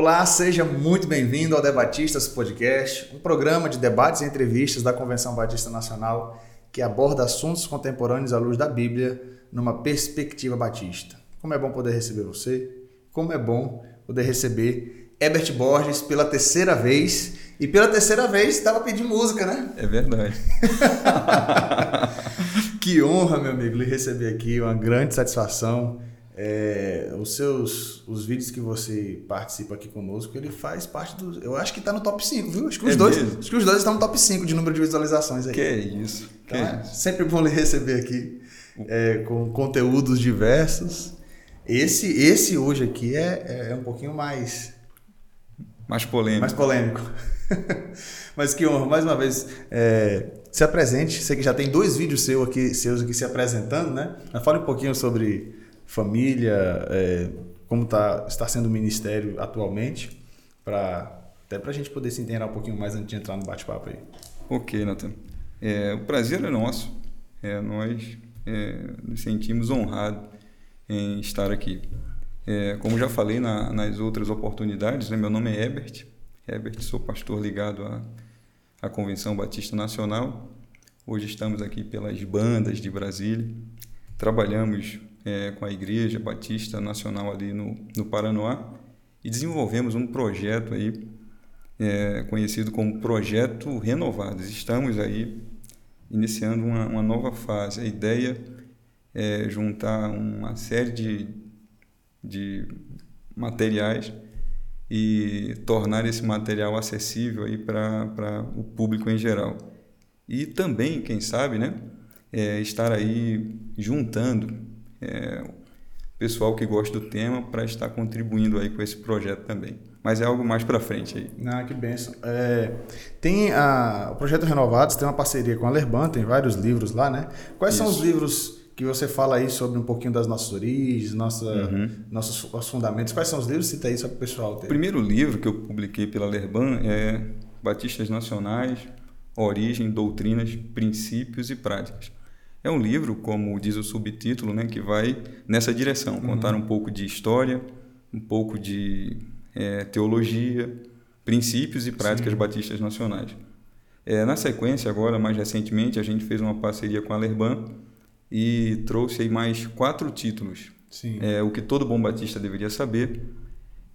Olá, seja muito bem-vindo ao Debatistas Podcast, um programa de debates e entrevistas da Convenção Batista Nacional que aborda assuntos contemporâneos à luz da Bíblia numa perspectiva batista. Como é bom poder receber você, como é bom poder receber Herbert Borges pela terceira vez. E pela terceira vez estava pedindo música, né? É verdade. que honra, meu amigo, lhe receber aqui, uma grande satisfação. É, os seus os vídeos que você participa aqui conosco, ele faz parte do. Eu acho que está no top 5, viu? Acho que os, é dois, mesmo? acho que os dois estão no top 5 de número de visualizações aí. Que isso. Que então, é isso. sempre bom lhe receber aqui é, com conteúdos diversos. Esse, esse hoje aqui é, é um pouquinho mais. Mais polêmico. Mais polêmico. Mas que honra, mais uma vez, é, se apresente. Sei que já tem dois vídeos seus aqui, seus aqui se apresentando, né? Fale um pouquinho sobre família, é, como tá, está sendo o ministério atualmente, para até para a gente poder se entender um pouquinho mais antes de entrar no bate-papo aí. Ok, Nathan. É, o prazer é nosso. É, nós é, nos sentimos honrados em estar aqui. É, como já falei na, nas outras oportunidades, né, meu nome é Herbert. Herbert, sou pastor ligado à, à Convenção Batista Nacional. Hoje estamos aqui pelas bandas de Brasília. Trabalhamos é, com a Igreja Batista Nacional ali no, no e desenvolvemos um projeto aí é, conhecido como Projeto Renovados. Estamos aí iniciando uma, uma nova fase. A ideia é juntar uma série de, de materiais e tornar esse material acessível aí para o público em geral. E também, quem sabe, né, é, estar aí juntando é, pessoal que gosta do tema para estar contribuindo aí com esse projeto também. Mas é algo mais para frente aí. Ah, que benção. É, tem a, o Projeto Renovados tem uma parceria com a Lerban, tem vários livros lá, né? Quais Isso. são os livros que você fala aí sobre um pouquinho das nossas origens, nossa, uhum. nossos, nossos fundamentos? Quais são os livros? Cita aí só para o pessoal ter. O primeiro livro que eu publiquei pela Lerban é Batistas Nacionais, Origem, Doutrinas, Princípios e Práticas. É um livro, como diz o subtítulo, né, que vai nessa direção, uhum. contar um pouco de história, um pouco de é, teologia, princípios e práticas Sim. batistas nacionais. É, na sequência, agora, mais recentemente, a gente fez uma parceria com a Lerban e trouxe aí mais quatro títulos. É, o que todo bom batista deveria saber,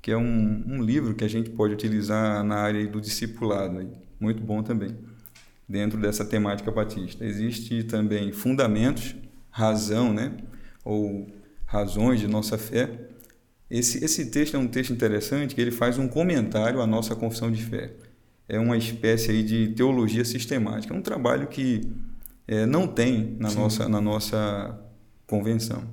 que é um, um livro que a gente pode utilizar na área do discipulado. Muito bom também dentro dessa temática batista. Existe também fundamentos, razão, né? ou razões de nossa fé. Esse, esse texto é um texto interessante que ele faz um comentário à nossa confissão de fé. É uma espécie aí de teologia sistemática. É um trabalho que é, não tem na nossa, na nossa convenção.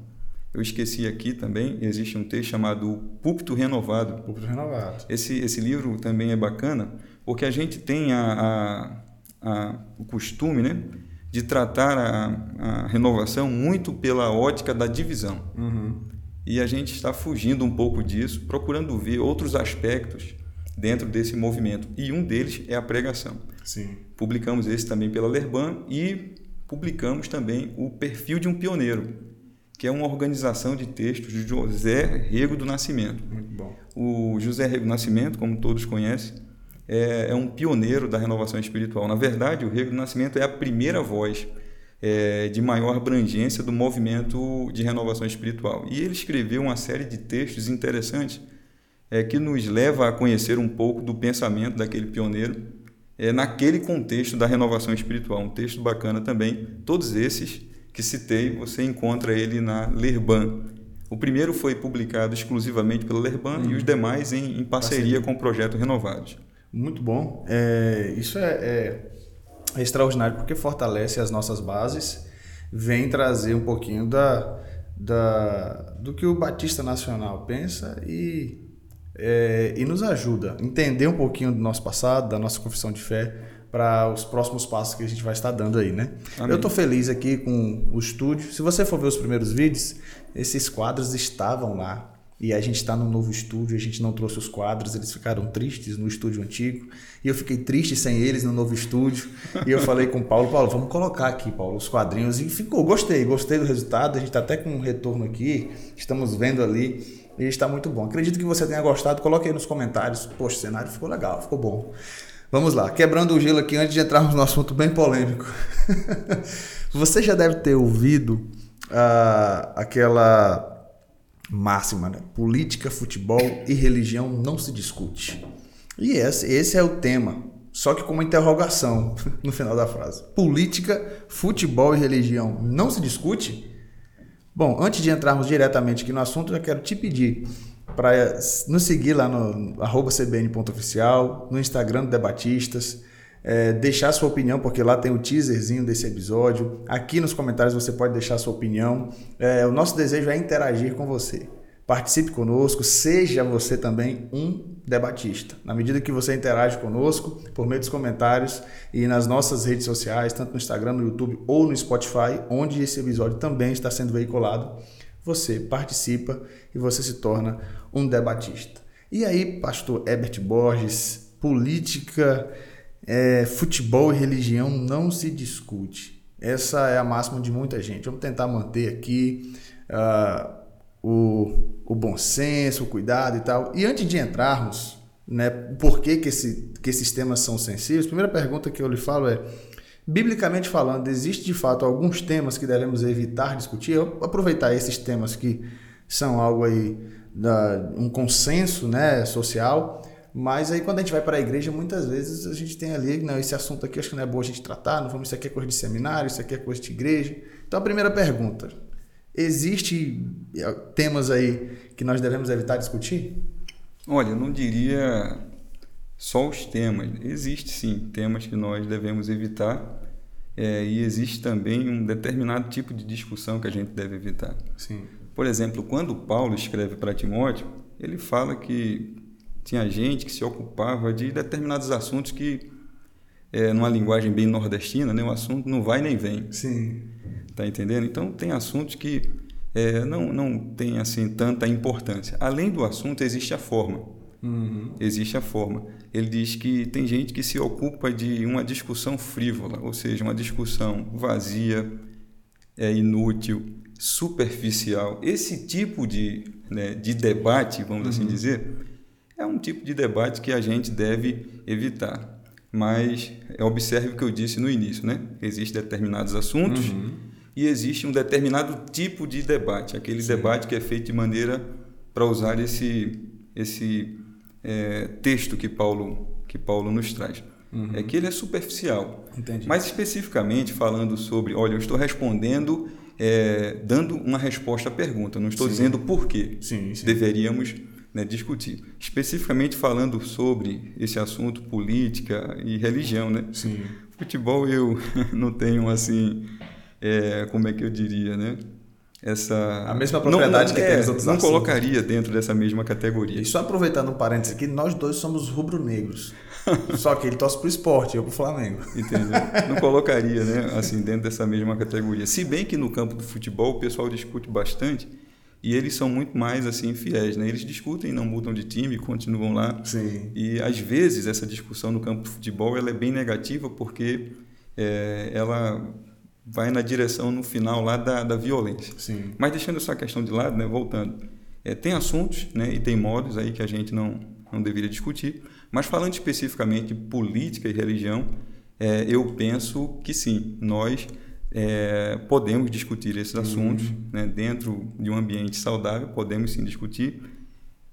Eu esqueci aqui também, existe um texto chamado Púlpito Renovado. Púlpito Renovado. Esse, esse livro também é bacana, porque a gente tem a, a a, o costume né, de tratar a, a, renovação muito pela ótica da divisão. Uhum. E a gente está fugindo um pouco disso, procurando ver outros aspectos dentro desse movimento. E um deles é a pregação. Sim. Publicamos esse também pela Lerban e publicamos também o Perfil de um Pioneiro, que é uma organização de textos de José Rego do Nascimento. Muito bom. O José Rego do Nascimento, como todos conhecem, é, é um pioneiro da renovação espiritual. Na verdade, o Rego do Nascimento é a primeira voz é, de maior abrangência do movimento de renovação espiritual. E ele escreveu uma série de textos interessantes é, que nos leva a conhecer um pouco do pensamento daquele pioneiro é, naquele contexto da renovação espiritual. Um texto bacana também. Todos esses que citei, você encontra ele na Lerban. O primeiro foi publicado exclusivamente pela Lerban uhum. e os demais em, em parceria, parceria com o projeto Renovados. Muito bom. É, isso é, é, é, extraordinário porque fortalece as nossas bases, vem trazer um pouquinho da, da, do que o Batista Nacional pensa e, é, e nos ajuda a entender um pouquinho do nosso passado, da nossa confissão de fé, para os próximos passos que a gente vai estar dando aí, né? Amém. Eu estou feliz aqui com o estúdio. Se você for ver os primeiros vídeos, esses quadros estavam lá e a gente está num novo estúdio, a gente não trouxe os quadros, eles ficaram tristes no estúdio antigo. E eu fiquei triste sem eles no novo estúdio. E eu falei com o Paulo, Paulo, vamos colocar aqui, Paulo, os quadrinhos. E ficou, gostei, gostei do resultado. A gente está até com um retorno aqui, estamos vendo ali e está muito bom. Acredito que você tenha gostado. Coloque aí nos comentários. Poxa, o cenário ficou legal, ficou bom. Vamos lá, quebrando o gelo aqui antes de entrarmos no assunto bem polêmico. você já deve ter ouvido uh, aquela máxima, né? Política, futebol e religião não se discute. E esse, esse é o tema, só que com uma interrogação no final da frase. Política, futebol e religião não se discute? Bom, antes de entrarmos diretamente aqui no assunto, eu quero te pedir para nos seguir lá no cbn.oficial, no Instagram do Debatistas, é, deixar sua opinião, porque lá tem o teaserzinho desse episódio. Aqui nos comentários você pode deixar sua opinião. É, o nosso desejo é interagir com você. Participe conosco, seja você também um debatista. Na medida que você interage conosco, por meio dos comentários e nas nossas redes sociais, tanto no Instagram, no YouTube ou no Spotify, onde esse episódio também está sendo veiculado, você participa e você se torna um debatista. E aí, pastor Herbert Borges, política, é, futebol e religião não se discute. Essa é a máxima de muita gente. Vamos tentar manter aqui. Uh, o, o bom senso, o cuidado e tal. E antes de entrarmos, né, por que, que, esse, que esses temas são sensíveis, a primeira pergunta que eu lhe falo é: biblicamente falando, existe de fato alguns temas que devemos evitar discutir? Eu aproveitar esses temas que são algo aí, da, um consenso né, social. Mas aí quando a gente vai para a igreja, muitas vezes a gente tem ali, não, esse assunto aqui acho que não é bom a gente tratar, não vamos, isso aqui é coisa de seminário, isso aqui é coisa de igreja. Então a primeira pergunta, Existe é, temas aí que nós devemos evitar discutir? Olha, eu não diria só os temas. Existe sim temas que nós devemos evitar é, e existe também um determinado tipo de discussão que a gente deve evitar. Sim. Por exemplo, quando Paulo escreve para Timóteo, ele fala que tinha gente que se ocupava de determinados assuntos que, é, numa linguagem bem nordestina, né, o assunto não vai nem vem. Sim. Tá entendendo? Então tem assuntos que é, não, não tem assim tanta importância. Além do assunto, existe a forma. Uhum. Existe a forma. Ele diz que tem gente que se ocupa de uma discussão frívola, ou seja, uma discussão vazia, é inútil, superficial. Esse tipo de, né, de debate, vamos assim uhum. assim dizer, é um tipo de debate que a gente deve evitar. Mas observe o que eu disse no início, né? Existem determinados assuntos. Uhum e existe um determinado tipo de debate, aquele Sim. debate que é feito de maneira para usar esse esse é, texto que Paulo que Paulo nos traz. Uhum. É que ele é superficial. Entendi. Mas especificamente falando sobre, olha, eu estou respondendo, é, dando uma resposta à pergunta, não estou sim. dizendo por sim. deveríamos né, discutir. Especificamente falando sobre esse assunto política e religião, né? Sim. Futebol eu não tenho assim é, como é que eu diria, né? Essa a mesma propriedade não, que é, aqueles outros não assuntos. colocaria dentro dessa mesma categoria. E só aproveitando um parênteses aqui, nós dois somos rubro-negros. só que ele torce pro esporte, eu pro Flamengo. Entendeu? Não colocaria, né, assim, dentro dessa mesma categoria. Se bem que no campo do futebol o pessoal discute bastante e eles são muito mais assim fiéis, né? Eles discutem, não mudam de time, continuam lá. Sim. E às vezes essa discussão no campo do futebol ela é bem negativa porque é, ela vai na direção no final lá da, da violência. Sim. Mas deixando essa questão de lado, né, voltando, é, tem assuntos né, e tem modos aí que a gente não, não deveria discutir, mas falando especificamente de política e religião, é, eu penso que sim, nós é, podemos discutir esses assuntos uhum. né, dentro de um ambiente saudável, podemos sim discutir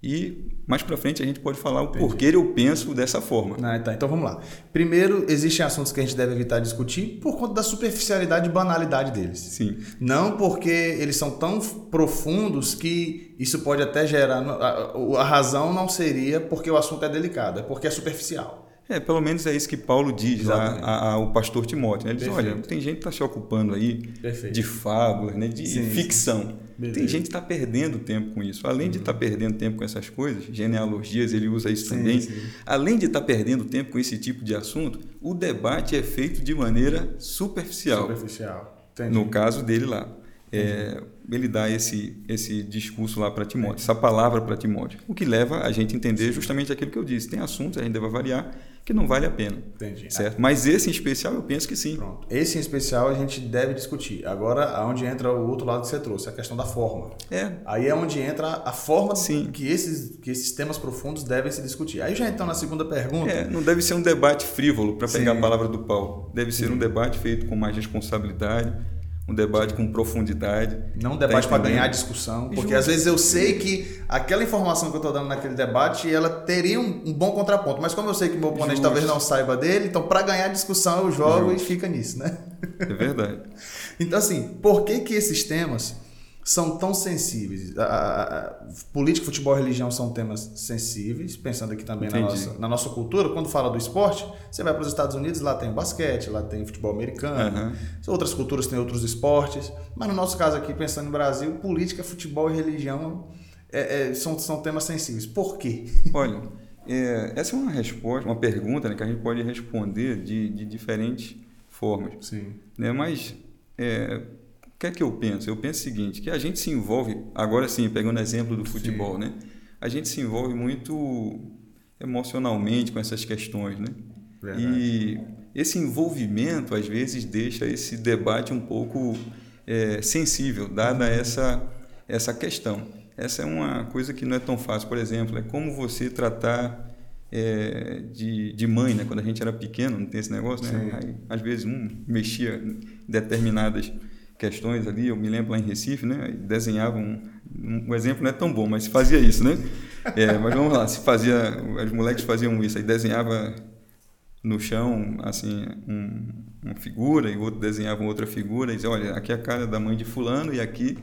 e mais para frente a gente pode falar o Entendi. porquê eu penso dessa forma. Ah, tá. Então vamos lá. Primeiro, existem assuntos que a gente deve evitar discutir por conta da superficialidade e banalidade deles. Sim. Não porque eles são tão profundos que isso pode até gerar. A, a razão não seria porque o assunto é delicado, é porque é superficial. É, pelo menos é isso que Paulo diz ao pastor Timóteo. Né? Ele diz, olha, tem gente que está se ocupando aí Perfeito. de fábulas, né? de sim, ficção. Sim. Tem gente que está perdendo tempo com isso. Além uhum. de estar tá perdendo tempo com essas coisas, genealogias, ele usa isso sim, também. Além de estar tá perdendo tempo com esse tipo de assunto, o debate é feito de maneira superficial. Superficial. Entendi. No caso dele lá. É, ele dá esse, esse discurso lá para Timóteo, essa palavra para Timóteo, o que leva a gente a entender justamente aquilo que eu disse. Tem assuntos, a gente deve avaliar, que não vale a pena. Entendi. Certo? Mas esse em especial eu penso que sim. Pronto. Esse em especial a gente deve discutir. Agora, aonde entra o outro lado que você trouxe, a questão da forma. É. Aí é onde entra a forma Sim. que esses, que esses temas profundos devem se discutir. Aí já então na segunda pergunta. É, não deve ser um debate frívolo, para pegar Sim. a palavra do Paulo. Deve ser um debate feito com mais responsabilidade, um debate com profundidade. Não um debate Tá para entendendo? ganhar discussão, porque Justo. às vezes eu sei que aquela informação que eu estou dando naquele debate, ela teria um, um bom contraponto, mas como eu sei que meu oponente Justo. talvez não saiba dele, então para ganhar discussão eu jogo Justo. e fica nisso, né? É verdade. Então assim, por que que esses temas são tão sensíveis? A, a- a- política, futebol e religião são temas sensíveis, pensando aqui também na nossa, na nossa cultura, quando fala do esporte, você vai para os Estados Unidos, lá tem basquete, lá tem futebol americano, Aham. Outras culturas têm outros esportes, mas no nosso caso aqui, pensando no Brasil, política, futebol e religião é- é, são, são temas sensíveis. Por quê? Olha, é, essa é uma resposta, uma pergunta né, que a gente pode responder de, de diferentes formas. Sim. né? Mas é, o que é que eu penso? Eu penso o seguinte, que a gente se envolve, agora sim, pegando o exemplo do futebol, né? A gente se envolve muito emocionalmente com essas questões, né? Verdade. E esse envolvimento, às vezes, deixa esse debate um pouco é, sensível, dada essa, essa questão. Essa é uma coisa que não é tão fácil. Por exemplo, é como você tratar é, de, de mãe, né? Quando a gente era pequeno, não tem esse negócio, né? Sim. Aí, às vezes um mexia em determinadas questões ali. Eu me lembro lá em Recife, né? Desenhava um, um, exemplo não é tão bom, mas se fazia isso, né? É, mas vamos lá, se fazia, os moleques faziam isso, aí desenhava no chão assim um, uma figura e o outro desenhava outra figura e dizia, olha, aqui é a cara da mãe de fulano e aqui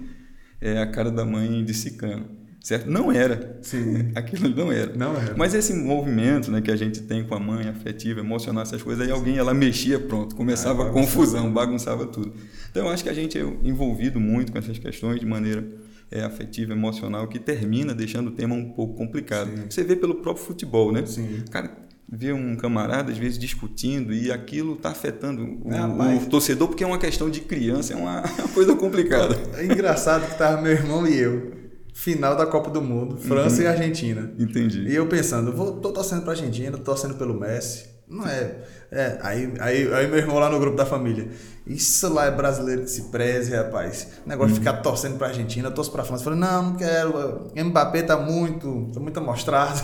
é a cara da mãe de cicano, certo? Não era. Sim. Aquilo não era. Não era. Mas esse movimento né, que a gente tem com a mãe, afetiva, emocional, essas coisas, aí alguém ela mexia, pronto, começava Ah, a confusão, bagunçava tudo. Então eu acho que a gente é envolvido muito com essas questões de maneira é, afetiva, emocional, que termina deixando o tema um pouco complicado. Sim. Você vê pelo próprio futebol, né? Sim. Cara, vê um camarada às vezes discutindo e aquilo está afetando o, É, o torcedor porque é uma questão de criança, é uma, uma coisa complicada. É engraçado que tava meu irmão e eu, final da Copa do Mundo, França e Argentina. Entendi. E eu pensando, vou, tô torcendo pra Argentina, tô torcendo pelo Messi. Não é. é aí, aí, aí meu irmão lá no grupo da família. Isso lá é brasileiro que se preze, rapaz. Negócio de ficar torcendo pra Argentina, torço pra França. Eu falei, não, não quero. Mbappé tá muito. tá muito amostrado.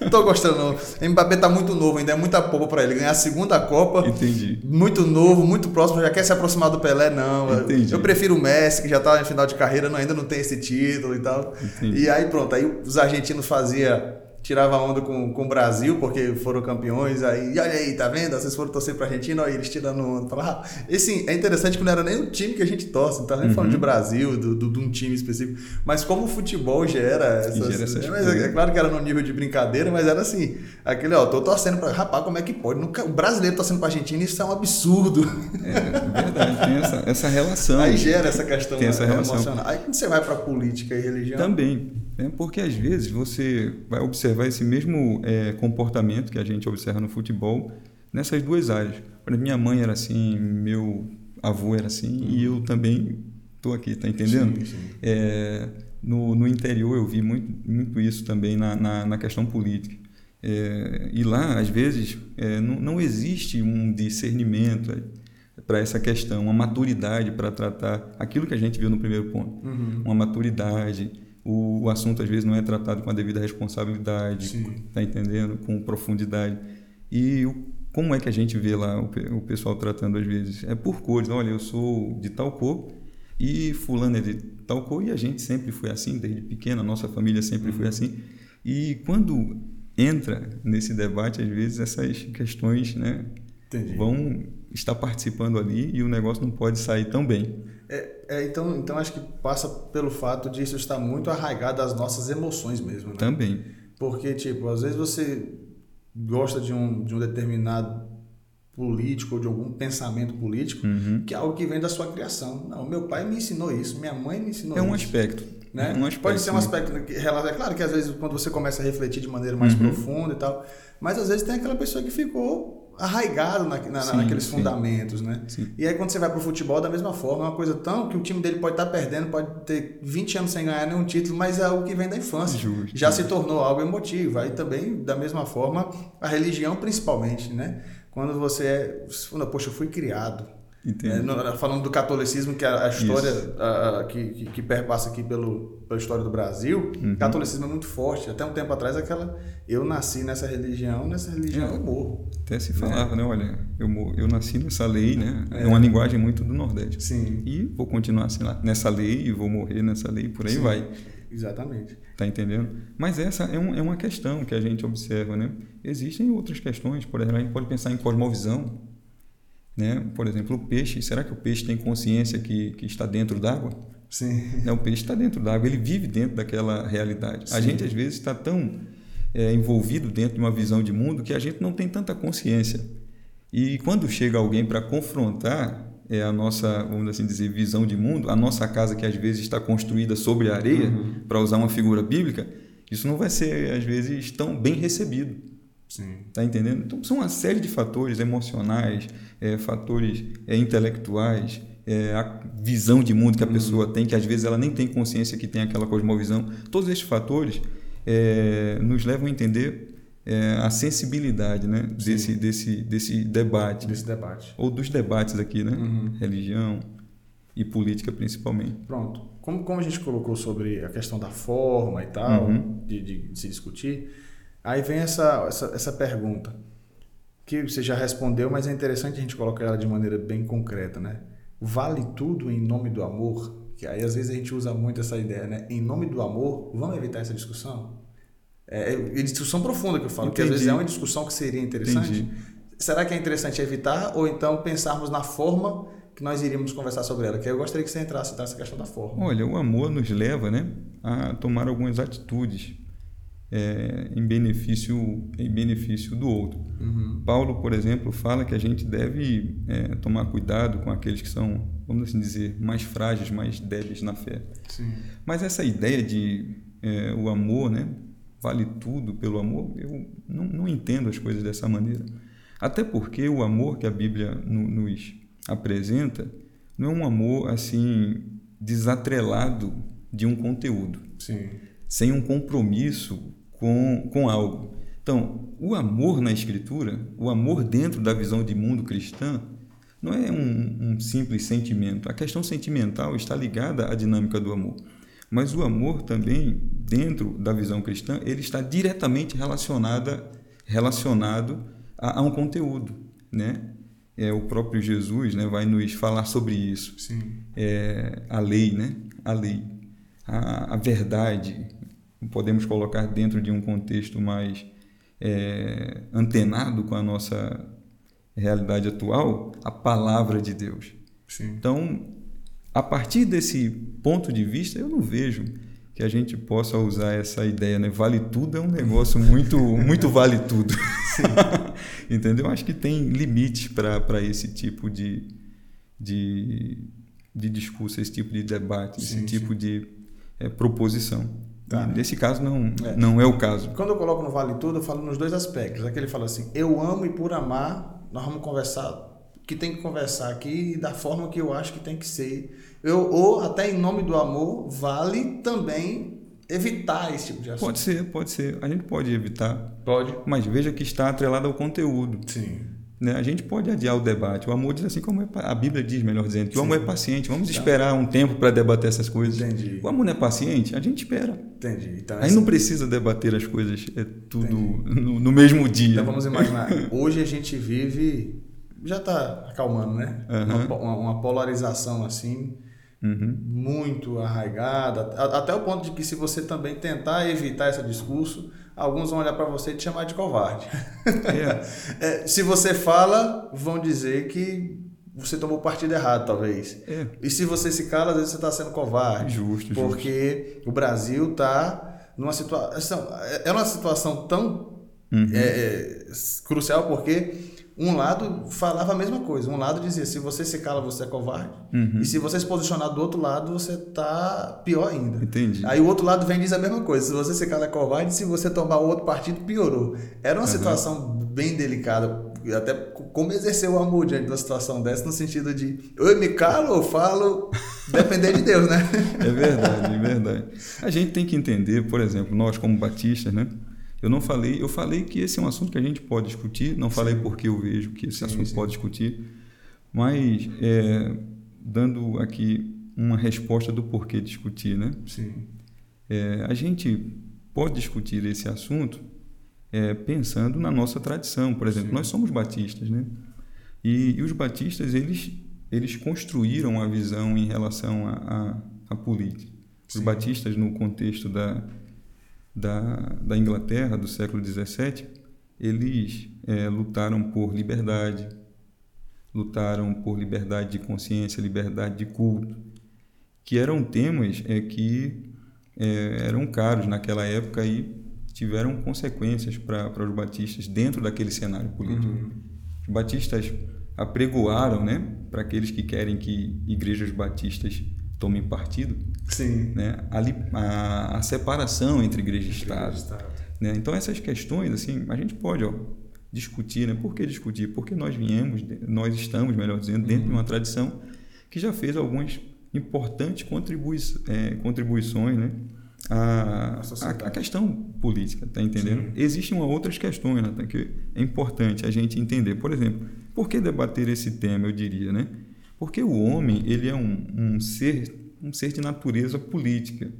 Não tô gostando, não. Mbappé tá muito novo, ainda é muita poupa pra ele. Ganhar a segunda Copa. Entendi. Muito novo, muito próximo, já quer se aproximar do Pelé, não. Eu- Entendi. Eu prefiro o Messi, que já tá em final de carreira, não, ainda não tem esse título e tal. Entendi. E aí pronto, aí os argentinos faziam, tirava onda com, com o Brasil, porque foram campeões, aí, e olha aí, tá vendo? Vocês foram torcer pra Argentina, olha eles tirando onda. Falava, ah, e assim, é interessante que não era nem o time que a gente torce, não tá nem Uhum. falando de Brasil, do, do- de um time específico, mas como o futebol gera essas... gera essas mas é, é claro que era no nível de brincadeira, mas era assim, aquele, ó, tô torcendo pra... Rapaz, como é que pode? Nunca, o brasileiro torcendo pra Argentina, isso é um absurdo. É verdade, tem essa, essa relação. Aí gera essa questão Tem essa é, relação. emocional. Aí quando você vai pra política e religião... Também, né? porque às vezes você vai observar esse mesmo é, comportamento que a gente observa no futebol nessas duas áreas. Exemplo, minha mãe era assim, meu avô era assim e eu também estou aqui, tá entendendo? Sim, sim. É, no, no interior eu vi muito, muito isso também na, na, na questão política. É, e lá, às vezes, é, não, não existe um discernimento para essa questão, uma maturidade para tratar aquilo que a gente viu no primeiro ponto. Uhum. Uma maturidade. O, o assunto, às vezes, não é tratado com a devida responsabilidade, Sim. tá entendendo? Com profundidade. E o, como é que a gente vê lá o, o pessoal tratando, às vezes? É por cores. Olha, eu sou de tal cor e fulano é de tal cor e a gente sempre foi assim, desde pequena, nossa família sempre foi assim. E quando entra nesse debate, às vezes essas questões né, Entendi. vão estar participando ali e o negócio não pode sair tão bem. É, é, então, então acho que passa pelo fato de isso estar muito arraigado às nossas emoções mesmo, né? Também. Porque, tipo, às vezes você gosta de um, de um determinado político ou de algum pensamento político, Uhum. que é algo que vem da sua criação. Não, meu pai me ensinou isso, minha mãe me ensinou É um isso. aspecto. né? É um aspecto, Pode ser um aspecto que relata. É claro que às vezes quando você começa a refletir de maneira mais Uhum. profunda e tal, mas às vezes tem aquela pessoa que ficou arraigado na, na, Sim, naqueles sim. fundamentos, né? Sim. E aí quando você vai pro futebol, da mesma forma, é uma coisa tão que o time dele pode estar perdendo, pode ter 20 anos sem ganhar nenhum título, mas é algo que vem da infância. Justo. Já se tornou algo emotivo. Aí também, da mesma forma, a religião principalmente, né? Quando você é, poxa, eu fui criado. É, falando do catolicismo, que é a, a história a- a- que, que, perpassa aqui pelo, pela história do Brasil, Uhum. o catolicismo é muito forte. Até um tempo atrás, aquela. Eu nasci nessa religião, nessa religião É. eu morro. Até se falava, né? Olha, eu, eu nasci nessa lei, né? É. É. uma linguagem muito do Nordeste. Sim, E vou continuar assim lá, nessa lei e vou morrer nessa lei, por aí Sim. vai. exatamente. Tá entendendo? Mas essa é, um, é uma questão que a gente observa, né? Existem outras questões, por exemplo, a gente pode pensar em cosmovisão, né? Por exemplo, o peixe, será que o peixe tem consciência que, que está dentro d'água? Sim. Né? O peixe está dentro d'água, ele vive dentro daquela realidade. A Sim. gente, às vezes, está tão é, envolvido dentro de uma visão de mundo que a gente não tem tanta consciência. E quando chega alguém para confrontar é, a nossa, vamos assim dizer, visão de mundo, a nossa casa que às vezes está construída sobre a areia, Uhum. para usar uma figura bíblica, isso não vai ser, às vezes, tão bem recebido. Sim. Tá entendendo? Então são uma série de fatores emocionais, é, fatores é, intelectuais, é, a visão de mundo que a pessoa tem, que às vezes ela nem tem consciência que tem aquela cosmovisão. Todos esses fatores é, nos levam a entender é, a sensibilidade né, desse, desse, desse debate, Desse debate. ou dos debates aqui, né? Uhum. Religião e política principalmente. Pronto. Como, como a gente colocou sobre a questão da forma e tal, Uhum. de, de se discutir, aí vem essa, essa, essa pergunta, que você já respondeu, mas é interessante a gente colocar ela de maneira bem concreta, né? Vale tudo em nome do amor? Que aí às vezes a gente usa muito essa ideia, né? Em nome do amor, vamos evitar essa discussão? É, é discussão profunda que eu falo, porque às Entendi. vezes é uma discussão que seria interessante. Entendi. Será que é interessante evitar ou então pensarmos na forma que nós iríamos conversar sobre ela? Que eu gostaria que você entrasse nessa questão da forma. Olha, o amor nos leva né, a tomar algumas atitudes é, em, benefício, em benefício do outro. Uhum. Paulo, por exemplo, fala que a gente deve é, tomar cuidado com aqueles que são, vamos assim dizer, mais frágeis, mais débeis na fé. Sim. Mas essa ideia de é, o amor, né, vale tudo pelo amor, eu não, não entendo as coisas dessa maneira. Até porque o amor que a Bíblia no- nos apresenta não é um amor assim desatrelado de um conteúdo Sim. sem um compromisso com, com algo. Então, o amor na Escritura, o amor dentro da visão de mundo cristã, não é um, um simples sentimento. A questão sentimental está ligada à dinâmica do amor. Mas o amor também, dentro da visão cristã, ele está diretamente relacionada, relacionado a, a um conteúdo. Né? É, o próprio Jesus né, vai nos falar sobre isso Sim. é, a lei, né? A lei, a, a verdade, podemos colocar dentro de um contexto mais é, antenado com a nossa realidade atual, a palavra de Deus. Sim. Então, a partir desse ponto de vista, eu não vejo que a gente possa usar essa ideia, né? Vale tudo é um negócio muito, muito vale tudo. Entendeu? Acho que tem limite para esse tipo de, de, de discurso, esse tipo de debate, Sim, esse tipo de é, proposição. Tá. Nesse caso, não É. não é o caso. Quando eu coloco no Vale Tudo, eu falo nos dois aspectos. Aquele fala assim, eu amo e por amar, nós vamos conversar que tem que conversar aqui da forma que eu acho que tem que ser. Eu, ou até em nome do amor, vale também evitar esse tipo de assunto. Pode ser, pode ser. A gente pode evitar, Pode. mas veja que está atrelado ao conteúdo. Sim. Né? A gente pode adiar o debate. O amor diz assim como é a Bíblia diz, melhor dizendo, que o Sim. amor é paciente. Vamos Tá. esperar um tempo para debater essas coisas. Entendi. O amor não é paciente, a gente espera. Entendi. Então, Aí essa- não precisa debater as coisas é tudo no, no mesmo dia. Então vamos imaginar, hoje a gente vive, já está acalmando, né? Aham. Uma, uma- polarização assim, Uhum. muito arraigada, até o ponto de que se você também tentar evitar esse discurso, alguns vão olhar para você e te chamar de covarde. É, É, se você fala, vão dizer que você tomou partido errado, talvez. é, E se você se cala, às vezes você está sendo covarde. justo, justo. Porque o Brasil está numa situação. É uma situação tão Uhum. é, é, crucial porque um lado falava a mesma coisa. Um lado dizia: se você se cala, você é covarde. Uhum. E se você se posicionar do outro lado, você tá pior ainda. Entendi. Aí o outro lado vem e diz a mesma coisa. Se você se cala, é covarde. Se você tomar o outro partido, piorou. Era uma Uhum. situação bem delicada. Até como exercer o amor diante de uma situação dessa, no sentido de eu me calo ou falo, depender de Deus, né? É verdade, é verdade. A gente tem que entender, por exemplo, nós como batistas, né? Eu não falei, eu falei que esse é um assunto que a gente pode discutir, não falei porque eu vejo que esse sim, assunto sim. pode discutir, mas é, dando aqui uma resposta do porquê discutir, né? Sim. É, a gente pode discutir esse assunto é, pensando na nossa tradição. Por exemplo, Sim. nós somos batistas, né? E, e, os batistas, eles, eles construíram a visão em relação à política. Os Sim. batistas, no contexto da, da, da Inglaterra do século XVII, eles é, lutaram por liberdade, lutaram por liberdade de consciência, liberdade de culto, que eram temas é, que é, eram caros naquela época e tiveram consequências para os batistas dentro daquele cenário político. Uhum. Os batistas apregoaram, né, para aqueles que querem que igrejas batistas tomem partido, Sim. né, a, a, a separação entre igreja e Estado. Estado. Né? Então essas questões, assim, a gente pode ó, discutir, né? Por que discutir? Porque nós viemos, nós estamos, melhor dizendo, dentro uhum. de uma tradição que já fez algumas importantes contribui é, contribuições, né? a, a, a, questão política, tá entendendo? Sim. Existem outras questões né, que é importante a gente entender. Por exemplo, por que debater esse tema, eu diria, né? Porque o homem, ele é um, um ser um ser de natureza política,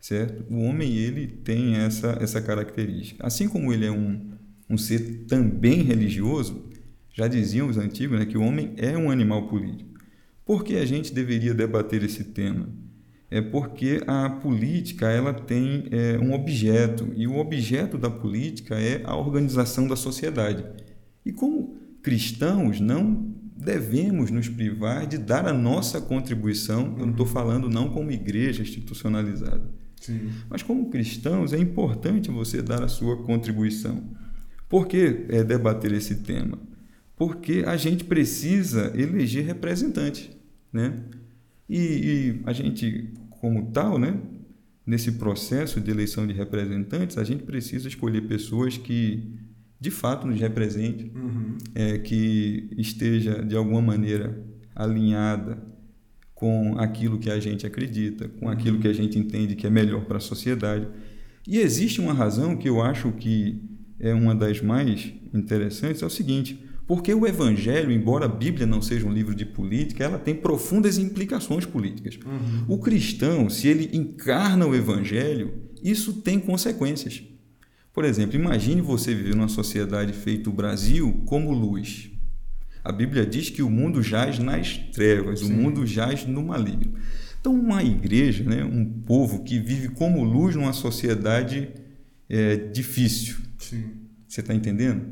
certo? O homem, ele tem essa, essa característica. Assim como ele é um, um ser também religioso, já diziam os antigos né, que o homem é um animal político. Por que a gente deveria debater esse tema? é porque a política ela tem é, um objeto e o objeto da política é a organização da sociedade. E como cristãos não devemos nos privar de dar a nossa contribuição. Eu não estou falando não como igreja institucionalizada, Sim. mas como cristãos é importante você dar a sua contribuição. Por que é, debater esse tema? Porque a gente precisa eleger representantes, né? E, e, a gente como tal, né, nesse processo de eleição de representantes, a gente precisa escolher pessoas que de fato nos representem, uhum. é, que esteja de alguma maneira alinhada com aquilo que a gente acredita, com uhum. aquilo que a gente entende que é melhor para a sociedade. E existe uma razão que eu acho que é uma das mais interessantes, é o seguinte: porque o Evangelho, embora a Bíblia não seja um livro de política, ela tem profundas implicações políticas. Uhum. O cristão, se ele encarna o Evangelho, isso tem consequências. Por exemplo, imagine você viver numa sociedade feita o Brasil como luz. A Bíblia diz que o mundo jaz nas trevas, Sim. o mundo jaz no maligno. Então, uma igreja, né, um povo que vive como luz numa sociedade é, difícil. Sim. Você está entendendo?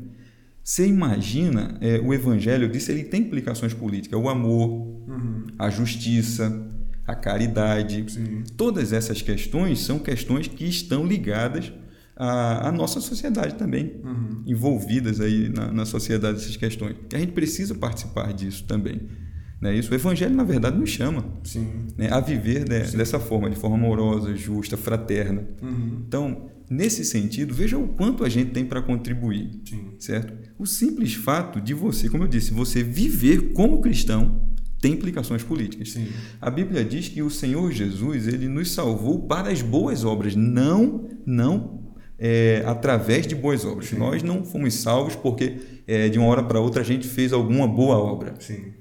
Você imagina, é, o evangelho, eu disse, ele tem implicações políticas. O amor, uhum. a justiça, a caridade. Sim. Todas essas questões são questões que estão ligadas à, à nossa sociedade também. Uhum. Envolvidas aí na, na sociedade essas questões. A gente precisa participar disso também. Né? Isso, o Evangelho, na verdade, nos chama né? a viver de, dessa forma, de forma amorosa, justa, fraterna. Uhum. Então, nesse sentido, veja o quanto a gente tem para contribuir, Sim. certo? O simples fato de você, como eu disse, você viver como cristão tem implicações políticas. Sim. A Bíblia diz que o Senhor Jesus ele nos salvou para as boas obras, não não é, através de boas obras. Sim. Nós não fomos salvos porque é, de uma hora para outra a gente fez alguma boa obra. Sim.